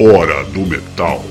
Hora do Metal.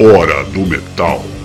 Hora do Metal.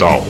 Hora do Metal.